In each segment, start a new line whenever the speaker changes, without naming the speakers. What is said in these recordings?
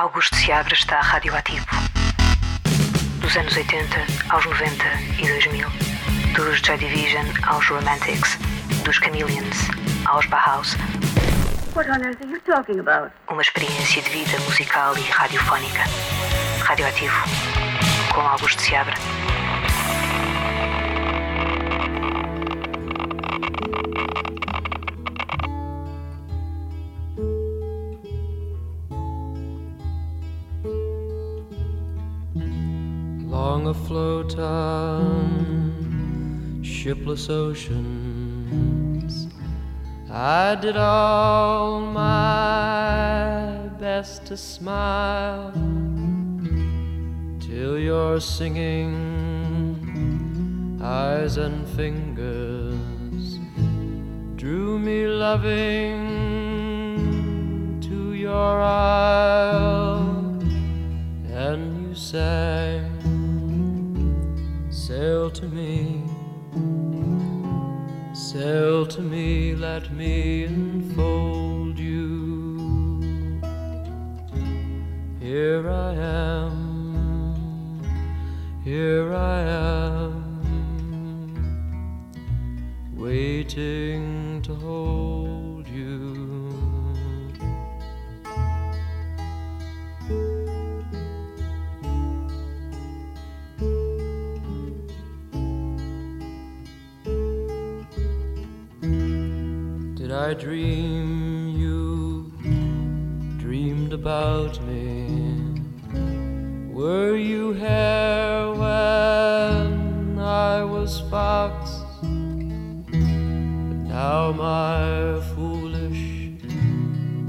Augusto Seabra está radioativo. Dos anos 80 aos 90 e 2000. Dos Joy Division aos Romantics. Dos Chameleons aos Bauhaus.
What on earth are you talking about?
Uma experiência de vida musical e radiofónica. Radioativo. Com Augusto Seabra.
Shipless oceans, I did all my best to smile till your singing eyes and fingers drew me loving to your isle, and you sang, sail to me, let me enfold you. Here I am, here I am, waiting to hold about me? Were you here when I was fox? But now my foolish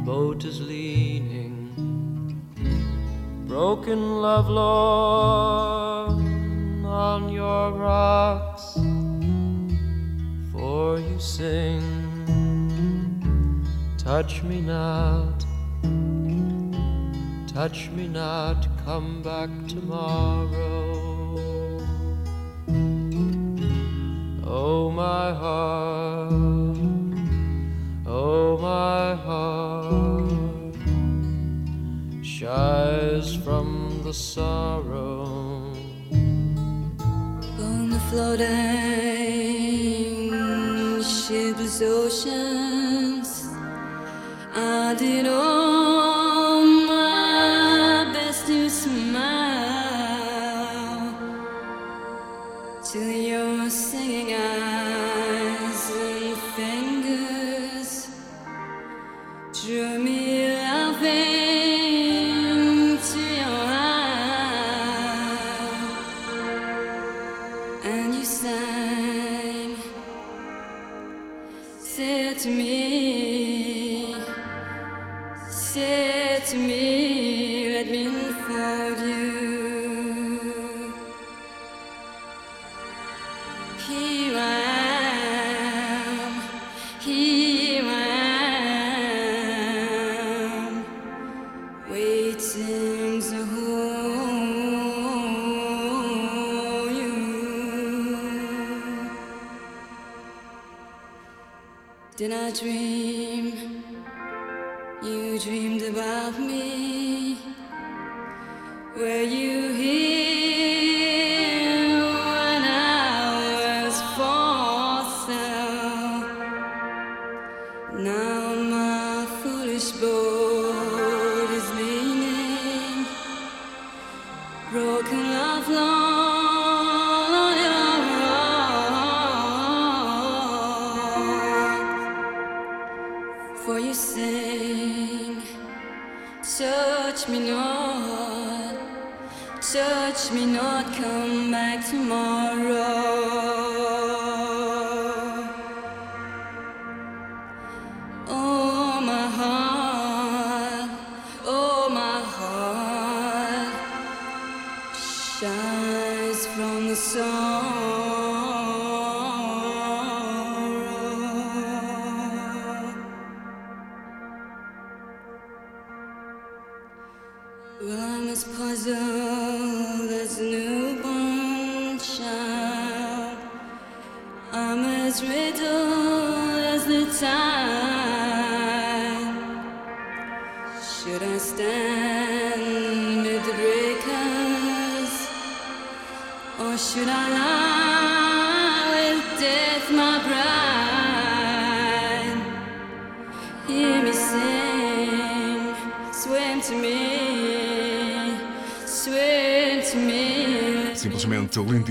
boat is leaning, broken love Lord, on your rocks. For you sing, touch me not, touch me not, come back tomorrow. Oh, my heart, oh, my heart shies from the sorrow.
On the floating shipless oceans, I did all love long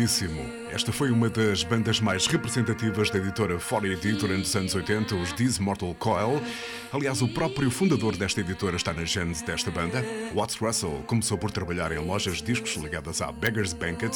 lindíssimo. Esta foi uma das bandas mais representativas da editora 4AD durante os anos 80, os This Mortal Coil. Aliás, o próprio fundador desta editora está na gênese desta banda. Watts Russell começou por trabalhar em lojas de discos ligadas à Beggar's Banquet,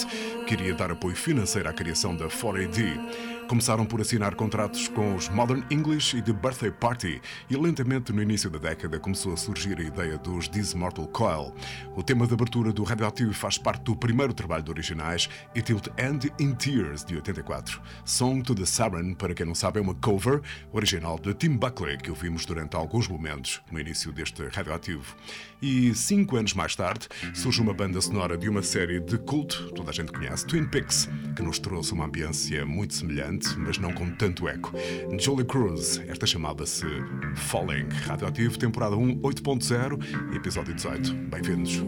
que iria dar apoio financeiro à criação da 4AD. Começaram por assinar contratos com os Modern English e The Birthday Party, e lentamente no início da década começou a surgir a ideia dos This Mortal Coil. O tema de abertura do Radioactive faz parte do primeiro trabalho de originais, It Will End in Tears, de 84. Song to the Siren, para quem não sabe, é uma cover original de Tim Buckley, que ouvimos durante alguns momentos no início deste Radioactive. E cinco anos mais tarde surge uma banda sonora de uma série de culto, toda a gente conhece, Twin Peaks, que nos trouxe uma ambiência muito semelhante mas não com tanto eco. Julie Cruz, esta chamava-se Falling. Radioativo, temporada 1, 8.0, episódio 18. Bem-vindos.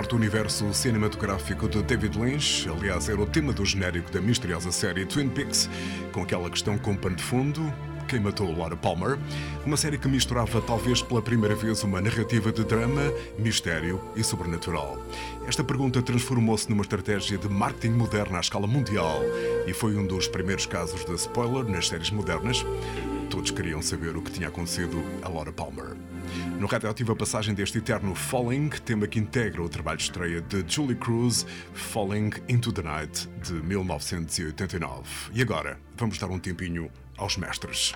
Do universo cinematográfico de David Lynch. Aliás, era o tema do genérico da misteriosa série Twin Peaks, com aquela questão com pano de fundo. Quem matou Laura Palmer? Uma série que misturava, talvez pela primeira vez, uma narrativa de drama, mistério e sobrenatural. Esta pergunta transformou-se numa estratégia de marketing moderna à escala mundial e foi um dos primeiros casos de spoiler nas séries modernas.
Todos queriam saber o que tinha acontecido a Laura Palmer. No radioativo a passagem deste eterno Falling, tema que integra o trabalho de estreia de Julie Cruz, Falling into the Night, de 1989. E agora, vamos dar um tempinho aos mestres.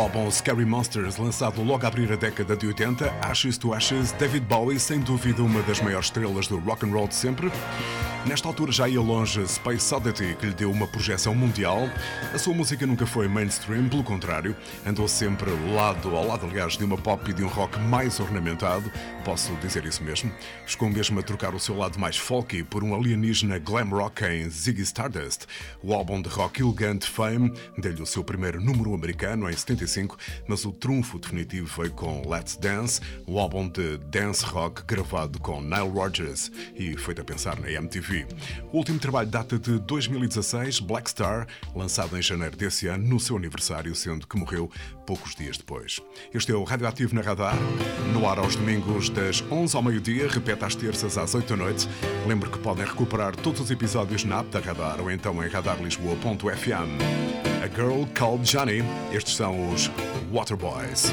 Álbum Scary Monsters, lançado logo a abrir a década de 80, Ashes to Ashes, David Bowie, sem dúvida uma das maiores estrelas do rock and roll de sempre. Nesta altura já ia longe Space Oddity, que lhe deu uma projeção mundial. A sua música nunca foi mainstream, pelo contrário, andou sempre lado ao lado, aliás, de uma pop e de um rock mais ornamentado, posso dizer isso mesmo. Chegou mesmo a trocar o seu lado mais folky por um alienígena glam rock em Ziggy Stardust. O álbum de rock elegante Fame deu-lhe o seu primeiro número americano em 75
1985, mas o trunfo definitivo veio com Let's Dance, o álbum de dance rock gravado com Nile Rodgers e feito a pensar na MTV. O último trabalho data de 2016, Black Star, lançado em janeiro desse ano, no seu aniversário, sendo que morreu poucos dias depois. Este é o Radioativo na Radar, no ar aos domingos das 11 ao meio-dia, repete às terças às 8 da noite. Lembro que podem recuperar todos os episódios na app da Radar ou então em radarlisboa.fm. A Girl Called Johnny, estes são os Waterboys.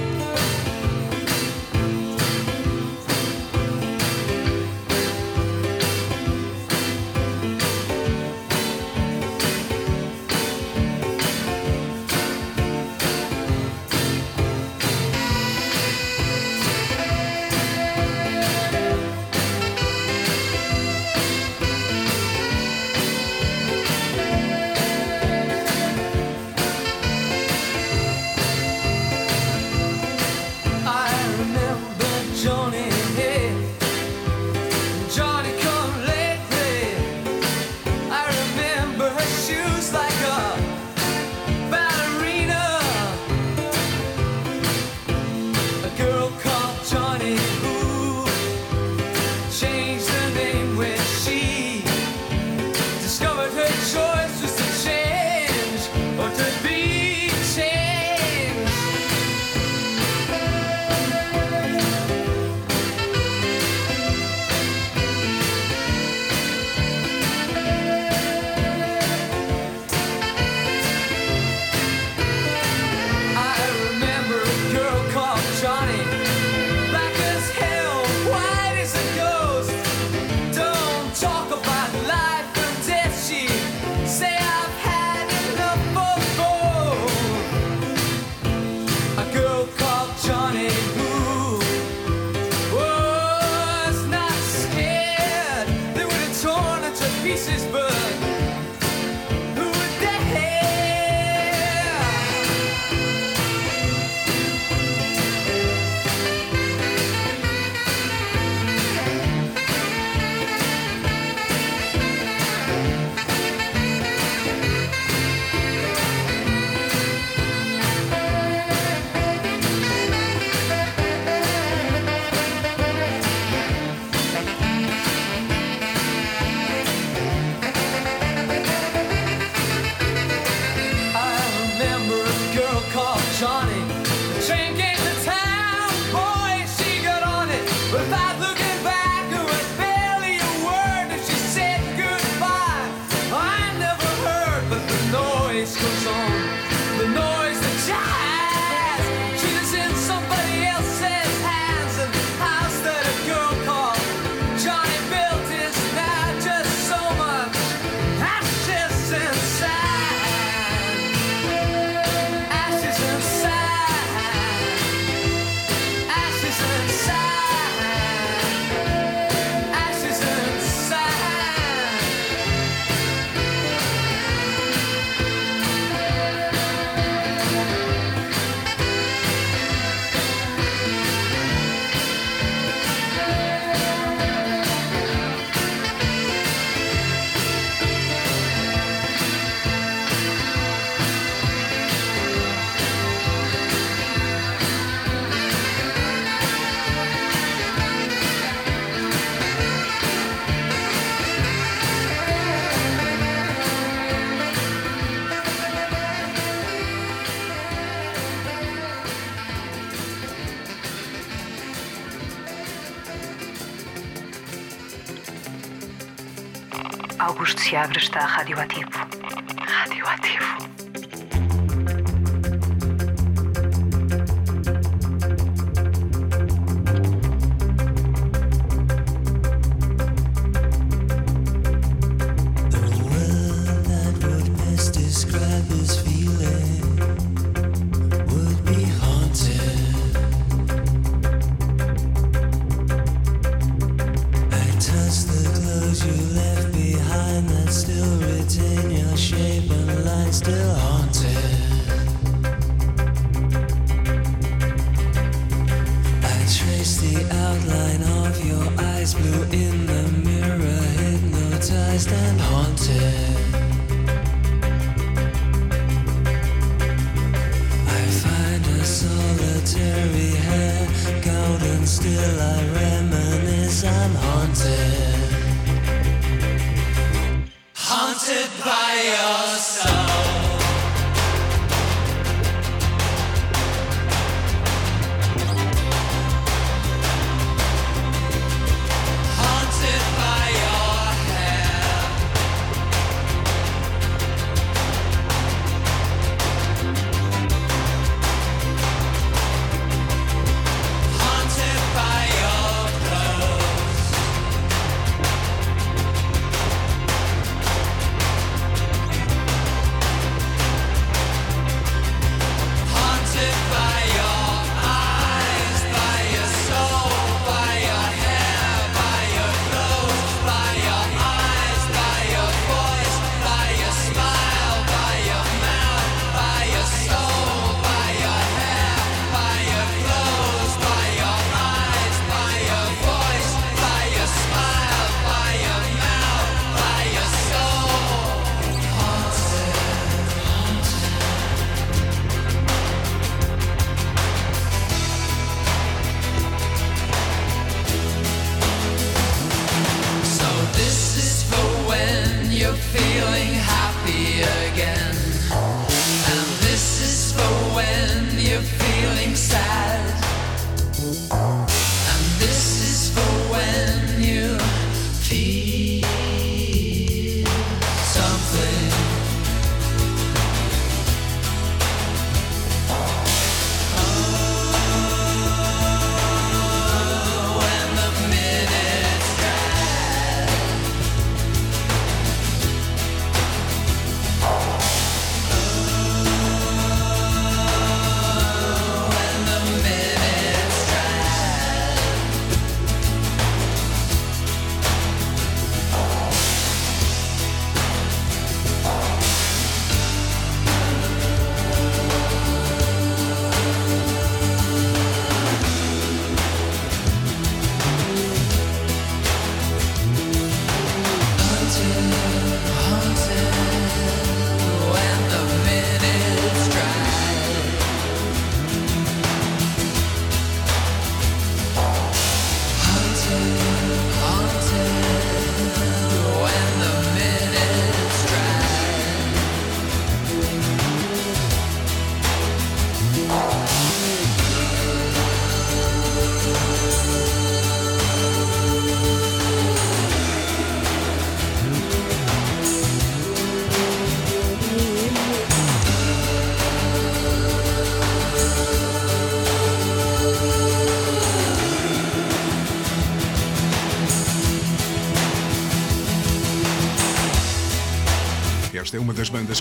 Augusto Seabra está. Radioativo.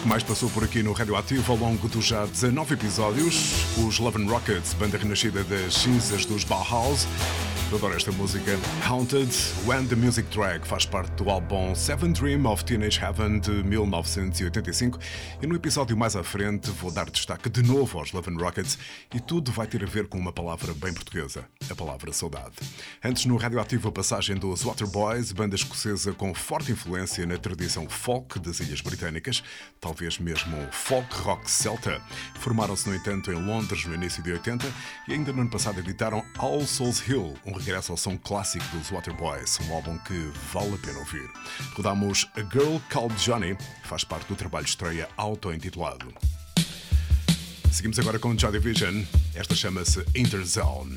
Que mais passou por aqui no Radioativo ao longo dos já 19 episódios. Os Love and Rockets, banda renascida das cinzas dos Bauhaus. Eu adoro esta música. Haunted, When the Music Track, faz parte do álbum Seven Dream of Teenage Heaven de 1985. E no episódio mais à frente vou dar destaque de novo aos Love and Rockets e tudo vai ter a ver com uma palavra bem portuguesa, a palavra saudade. Antes, no Radioativo, a passagem dos Waterboys, banda escocesa com forte influência na tradição folk das Ilhas Britânicas, talvez mesmo folk rock celta. Formaram-se, no entanto, em Londres no início de 80 e ainda no ano passado editaram All Souls Hill, um regresso ao som clássico dos Waterboys, um álbum que vale a pena ouvir. Rodamos A Girl Called Johnny, faz parte do trabalho de estreia auto-intitulado. Seguimos agora com Joy Division, esta chama-se Interzone.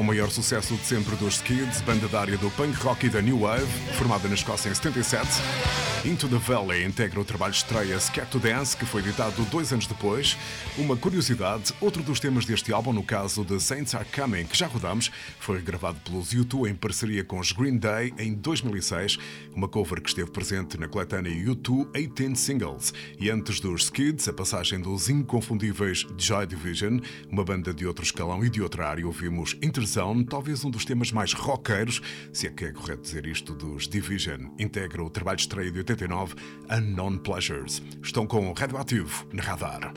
Aqui está o maior sucesso de sempre dos Skids, banda da área do punk rock e da New Wave, formada na Escócia em 77. Into the Valley integra o trabalho estreia Scared to Dance, que foi editado dois anos depois. Uma curiosidade, outro dos temas deste álbum, no caso de Saints Are Coming, que já rodamos, foi gravado pelos U2 em parceria com os Green Day em 2006, uma cover que esteve presente na coletânea U2 18 Singles. E antes dos Skids, a passagem dos inconfundíveis Joy Division, uma banda de outro escalão e de outra área, ouvimos Interzone, talvez um dos temas mais rockeiros, se é que é correto dizer isto, dos Division. Integra o trabalho estreia de 89, Unknown Pleasures. Estão com o Radioativo na radar.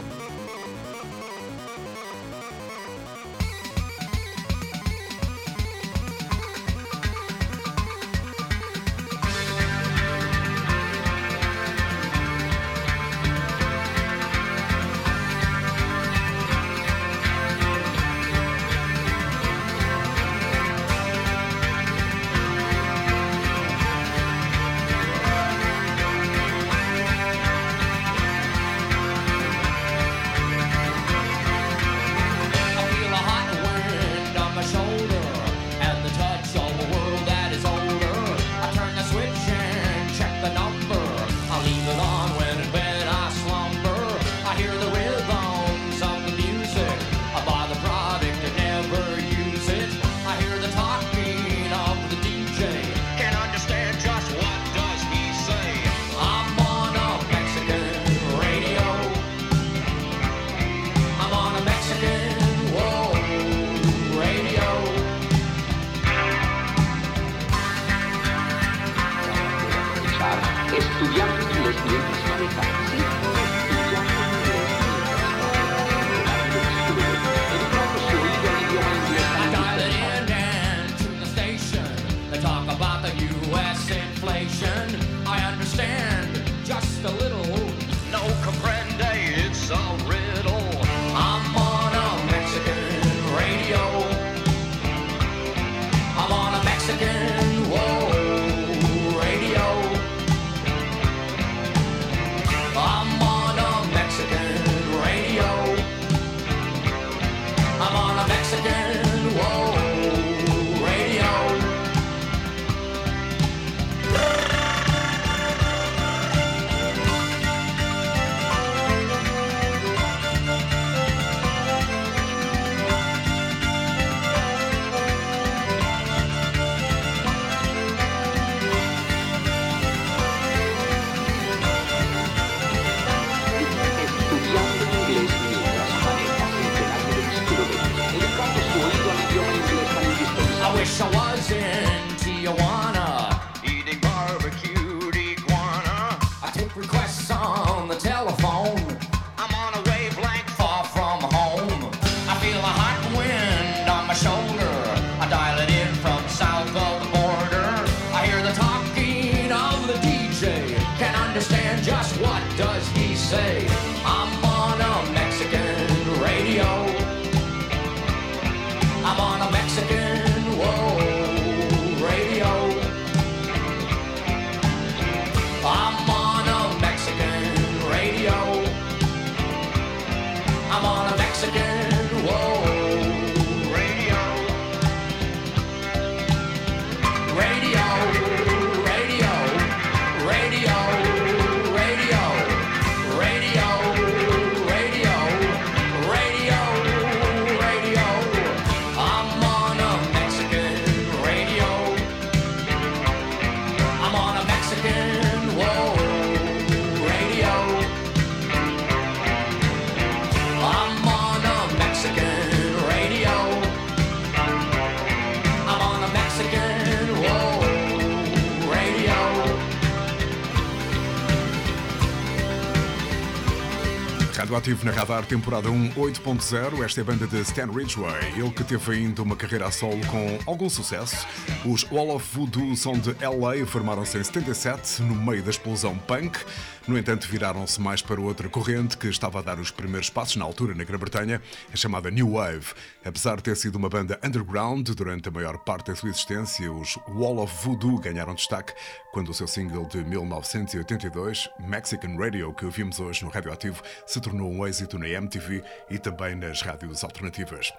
Radioativo na Radar, temporada 1, 8.0. Esta é a banda de Stan Ridgway. Ele que teve ainda uma carreira a solo com algum sucesso. Os Wall of Voodoo são de LA, formaram-se em 77, no meio da explosão punk. No entanto, viraram-se mais para outra corrente que estava a dar os primeiros passos na altura na Grã-Bretanha, a chamada New Wave. Apesar de ter sido uma banda underground durante a maior parte da sua existência, os Wall of Voodoo ganharam destaque quando o seu single de 1982, Mexican Radio, que ouvimos hoje no Radioativo, se tornou
um êxito na MTV e também nas rádios alternativas.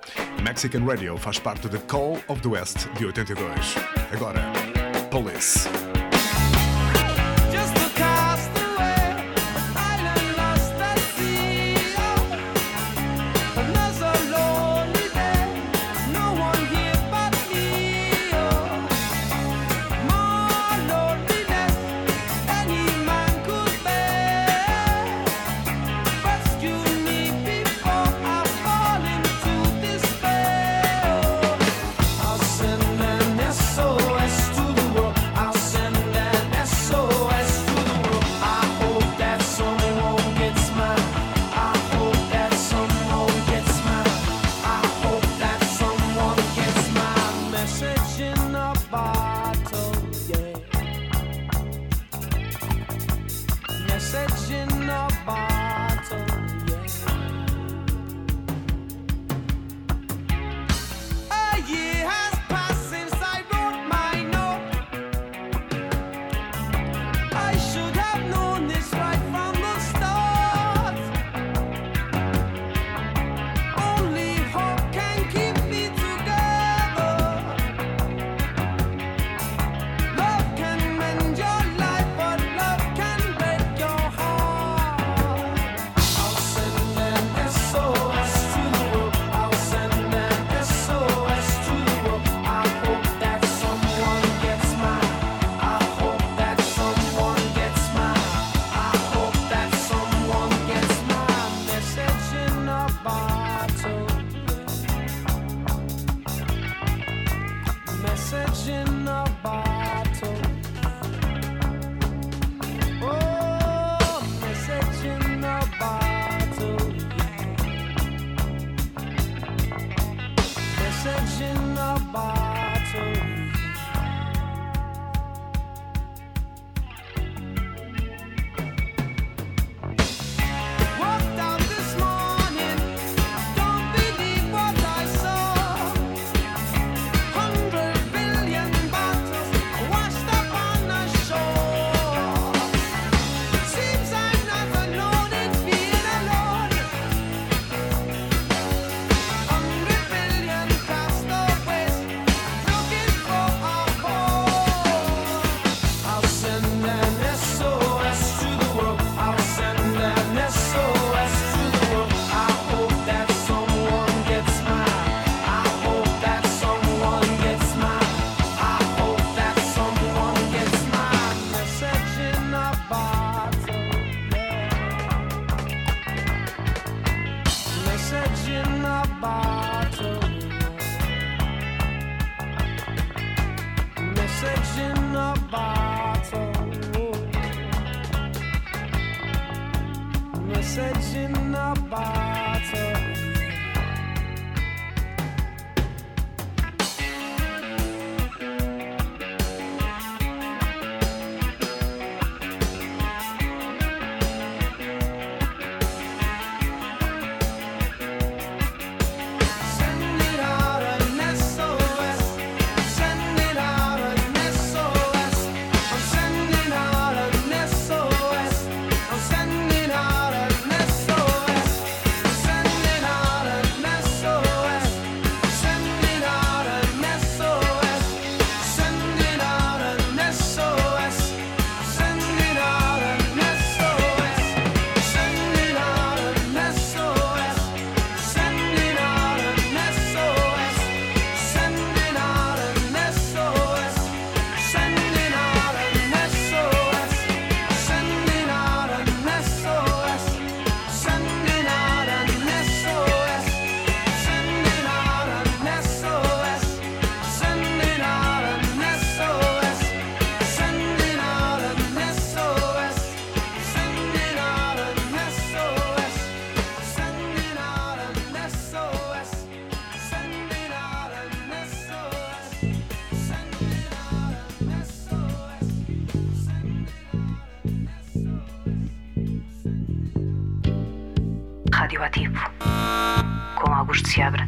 Mexican Radio faz parte de Call of the West de 82. Agora,
Palace.
Radioativo. Com Augusto Seabra.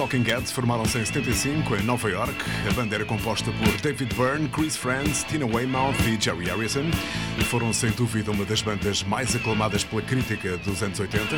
Talking
Heads, formaram-se em 75 em Nova York. A banda era composta por David Byrne, Chris Friends, Tina Weymouth e Jerry Harrison. E foram, sem dúvida, uma das bandas mais aclamadas pela crítica dos anos 80.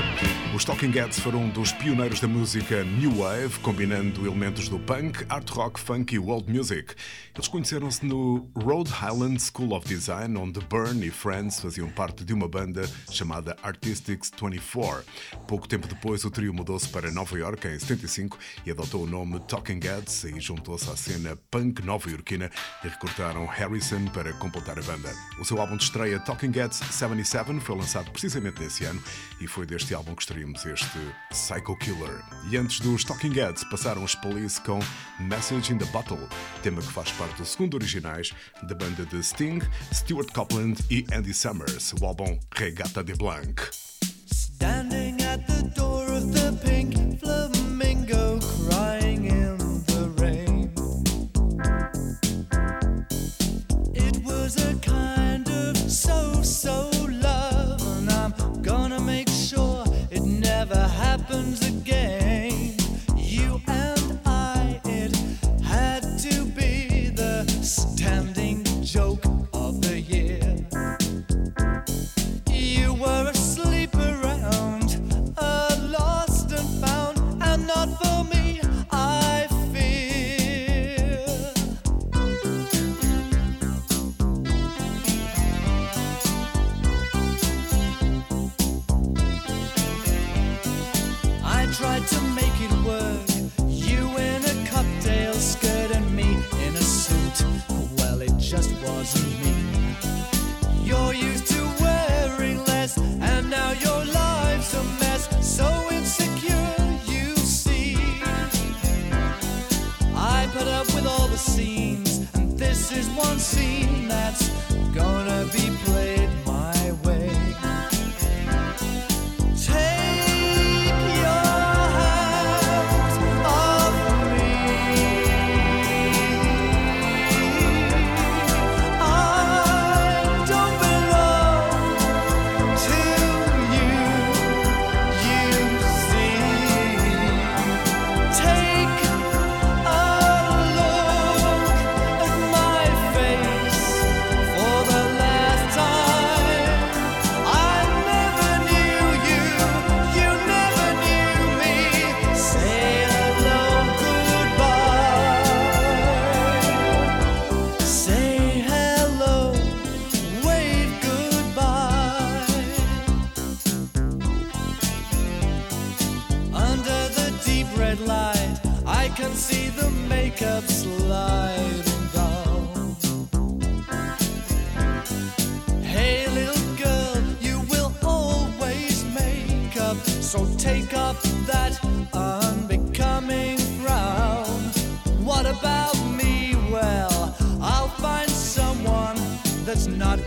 Os Talking Heads foram um dos pioneiros da música New Wave, combinando elementos do punk, art rock, funk e world music. Eles conheceram-se no Rhode Island School of Design, onde Byrne e Friends faziam parte de uma banda chamada Artistics 24. Pouco tempo depois, o trio mudou-se para Nova York em 75 e adotou o nome Talking Heads e juntou-se à cena punk nova-iorquina e recrutaram Harrison para completar a banda. O seu álbum de estreia, Talking Heads 77, foi lançado precisamente nesse ano e foi deste álbum que extraímos este Psycho Killer. E antes dos Talking Heads, passaram os Police com Message in the Bottle, tema que faz parte do segundo originais da banda de Sting, Stuart Copeland e Andy Summers, o álbum Regata de Blanc.
Standing at the door of the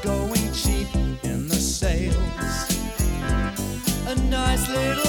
going cheap in the sales. A nice little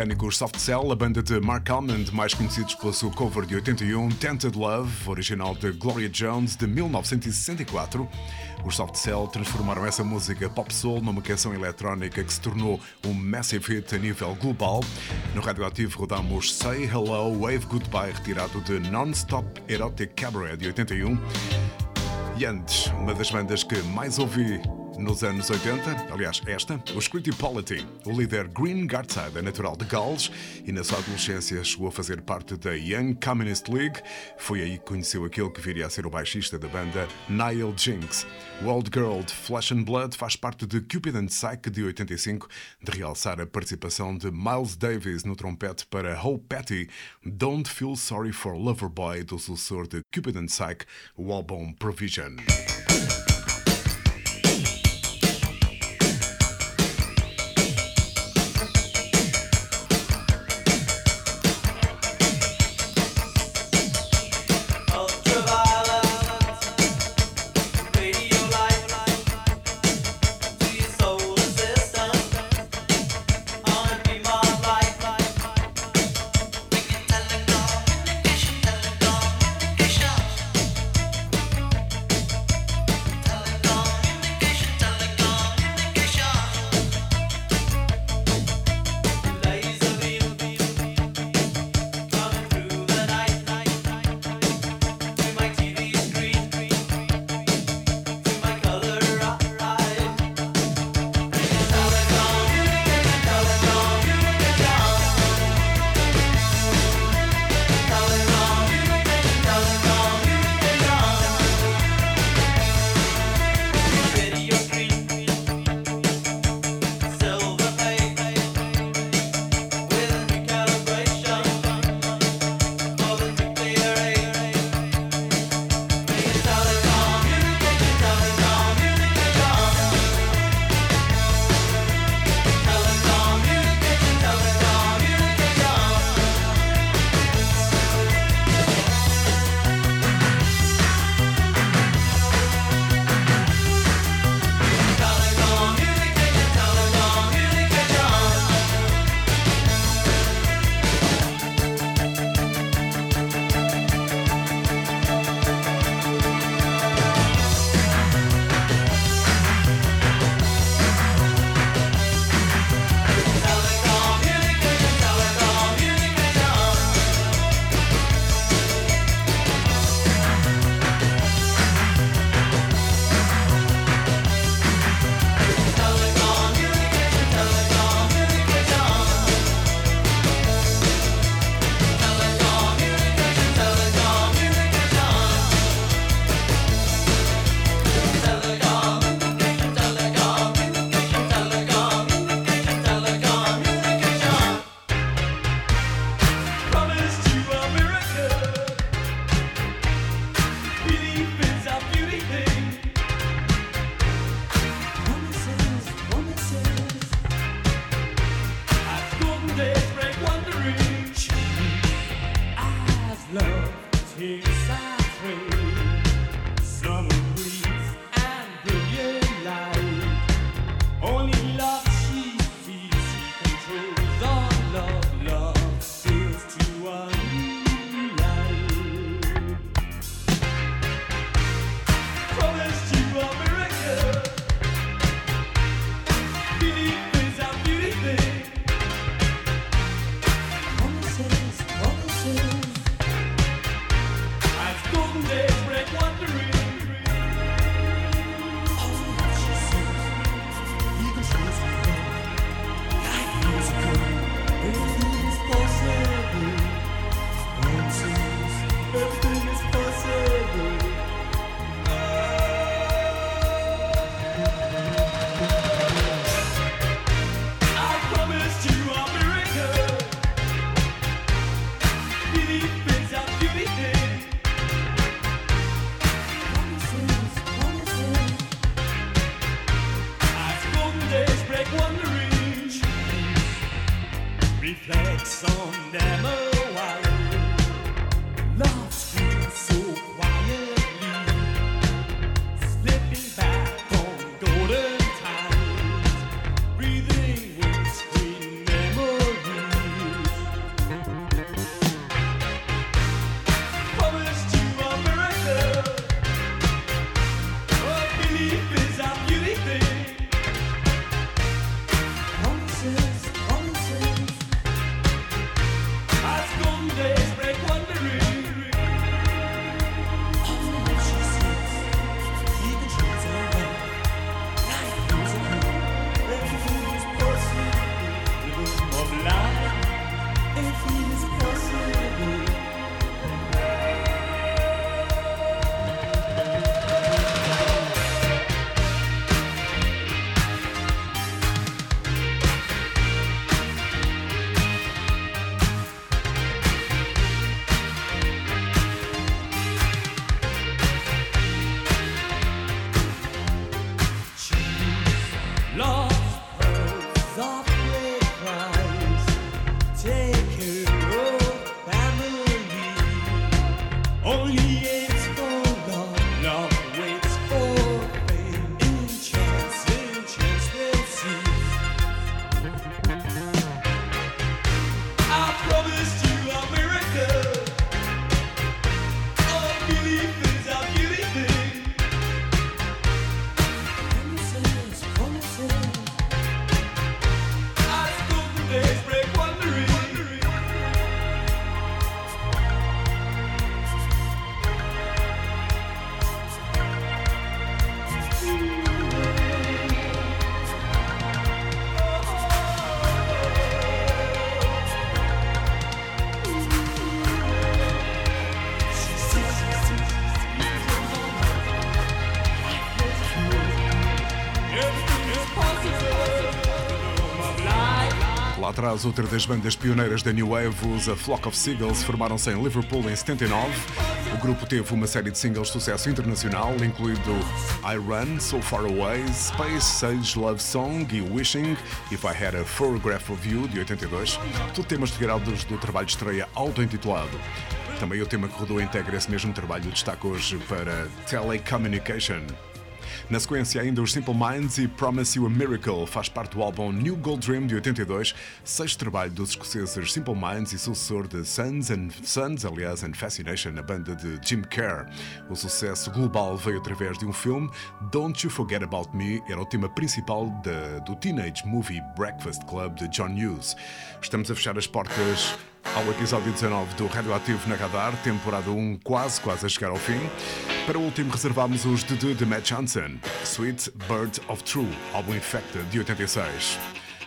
britânicos Soft Cell, a banda de Mark Almond, mais conhecidos pela sua cover de 81, Tented Love, original de Gloria Jones, de 1964. Os Soft Cell transformaram essa música pop soul numa canção eletrónica que se tornou um massive hit a nível global. No radioativo rodamos Say Hello, Wave Goodbye, retirado de Non-Stop Erotic Cabaret de 81. E antes, uma das bandas que mais ouvi nos anos 80, aliás, esta, os Criticality. O líder Green Gartside é natural de Gales e na sua adolescência chegou a fazer parte da Young Communist League. Foi aí que conheceu aquele que viria a ser o baixista da banda, Niall Jinx. World Girl de Flesh and Blood faz parte de Cupid and Psyche de 85, de realçar a participação de Miles Davis no trompete para Hope Patty, Don't Feel Sorry for Loverboy, do sucessor de Cupid and Psyche, o álbum Provision.
Atrás, outra das bandas pioneiras da New Wave, os A Flock of Seagulls, formaram-se em Liverpool em 79. O grupo teve uma série de singles de sucesso internacional, incluindo I Run, So Far Away, Space, Sage Love Song e Wishing, If I Had a Photograph of You, de 82, tudo temas retirados do trabalho de estreia auto-intitulado. Também o tema que rodou integra esse mesmo trabalho destaca hoje para Telecommunication. Na sequência, ainda os Simple Minds e Promise You a Miracle faz parte do álbum New Gold Dream de 82, sexto trabalho dos escoceses Simple Minds e sucessor de Sons and Sons, aliás, and Fascination, a banda de Jim Kerr. O sucesso global veio através de um filme, Don't You Forget About Me, era o tema principal da- do Teenage Movie Breakfast Club de John Hughes. Estamos a fechar as portas ao episódio 19 do Radioativo na Radar, temporada 1 quase, quase a chegar ao fim. Para o último reservámos os de de Matt Johnson, Sweet Bird of True, álbum Infected de 86.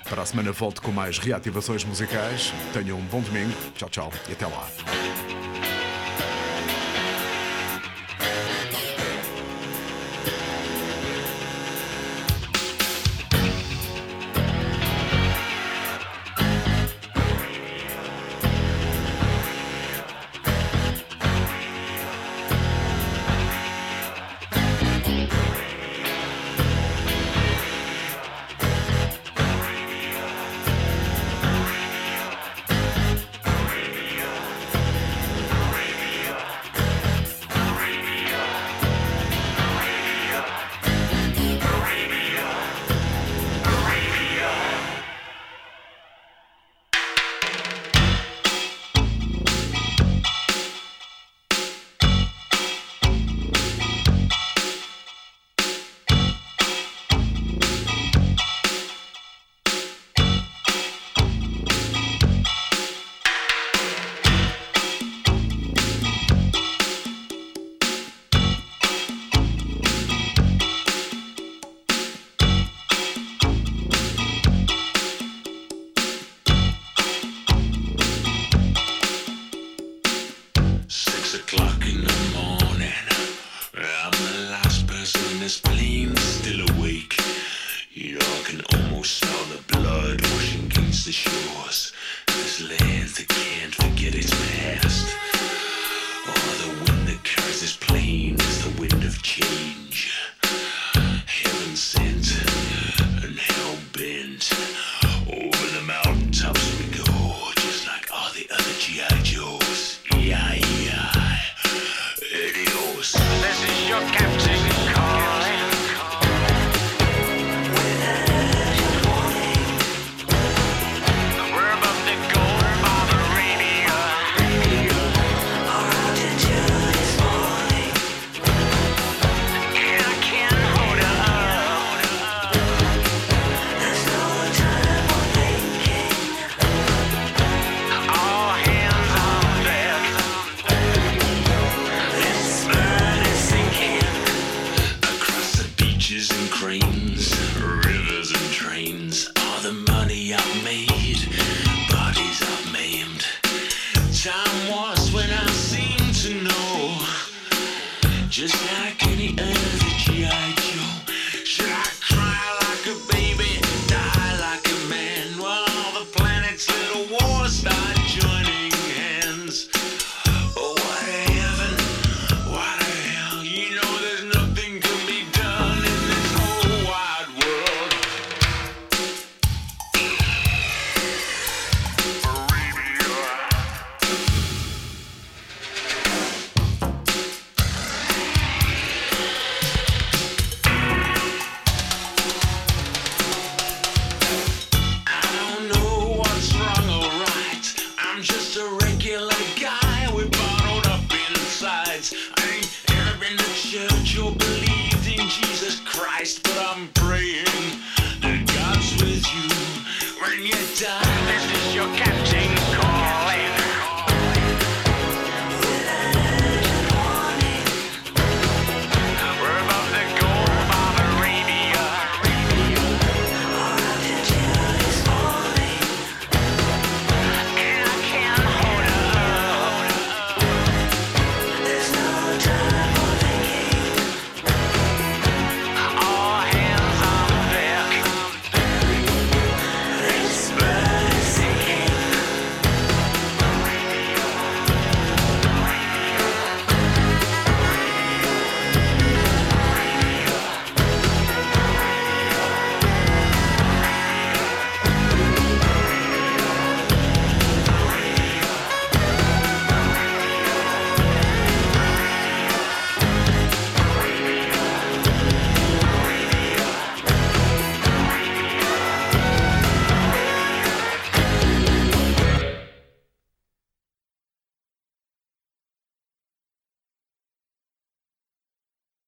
Para a semana volto com mais reativações musicais. Tenham um bom domingo, tchau tchau e até lá.
like any other GI.